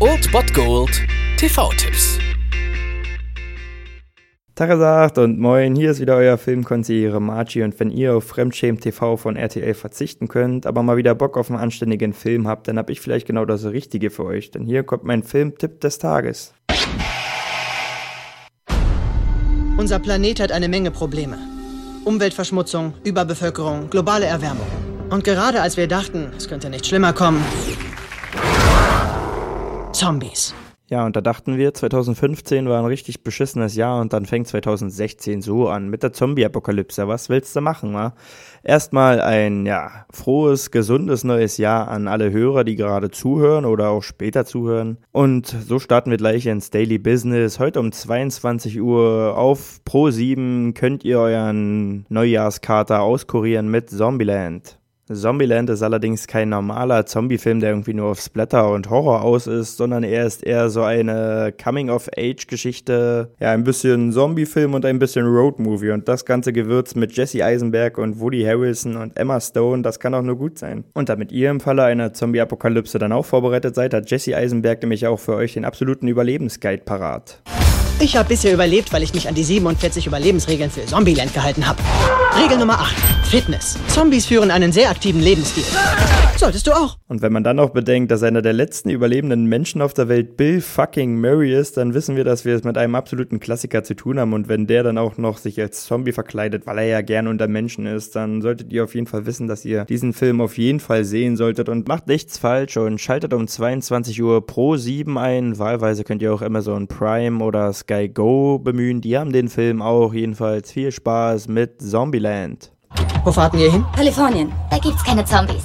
Old Bot Gold TV-Tipps. Tagesagt und moin, hier ist wieder euer Filmkonsigliere Margie und wenn ihr auf Fremdschämen TV von RTL verzichten könnt, aber mal wieder Bock auf einen anständigen Film habt, dann hab ich vielleicht genau das Richtige für euch, denn hier kommt mein Filmtipp des Tages. Unser Planet hat eine Menge Probleme. Umweltverschmutzung, Überbevölkerung, globale Erwärmung. Und gerade als wir dachten, es könnte nicht schlimmer kommen, Zombies. Ja, und da dachten wir, 2015 war ein richtig beschissenes Jahr und dann fängt 2016 so an mit der Zombie-Apokalypse. Was willst du machen, wa? Erstmal ein, ja, frohes, gesundes neues Jahr an alle Hörer, die gerade zuhören oder auch später zuhören. Und so starten wir gleich ins Daily Business. Heute um 22 Uhr auf Pro 7 könnt ihr euren Neujahrskater auskurieren mit Zombieland. Zombieland ist allerdings kein normaler Zombie-Film, der irgendwie nur auf Splatter und Horror aus ist, sondern er ist eher so eine Coming-of-Age-Geschichte, ja, ein bisschen Zombie-Film und ein bisschen Road-Movie und das ganze Gewürz mit Jesse Eisenberg und Woody Harrelson und Emma Stone, das kann auch nur gut sein. Und damit ihr im Falle einer Zombie-Apokalypse dann auch vorbereitet seid, hat Jesse Eisenberg nämlich auch für euch den absoluten Überlebensguide parat. Ich habe bisher überlebt, weil ich mich an die 47 Überlebensregeln für Zombieland gehalten habe. Regel Nummer 8. Fitness. Zombies führen einen sehr aktiven Lebensstil. Solltest du auch. Und wenn man dann noch bedenkt, dass einer der letzten überlebenden Menschen auf der Welt Bill fucking Murray ist, dann wissen wir, dass wir es mit einem absoluten Klassiker zu tun haben. Und wenn der dann auch noch sich als Zombie verkleidet, weil er ja gern unter Menschen ist, dann solltet ihr auf jeden Fall wissen, dass ihr diesen Film auf jeden Fall sehen solltet und macht nichts falsch und schaltet um 22 Uhr pro 7 ein. Wahlweise könnt ihr auch Amazon Prime oder Sky Go bemühen. Die haben den Film auch. Jedenfalls viel Spaß mit Zombieland. Wo fahrten wir hin? Kalifornien. Da gibt's keine Zombies.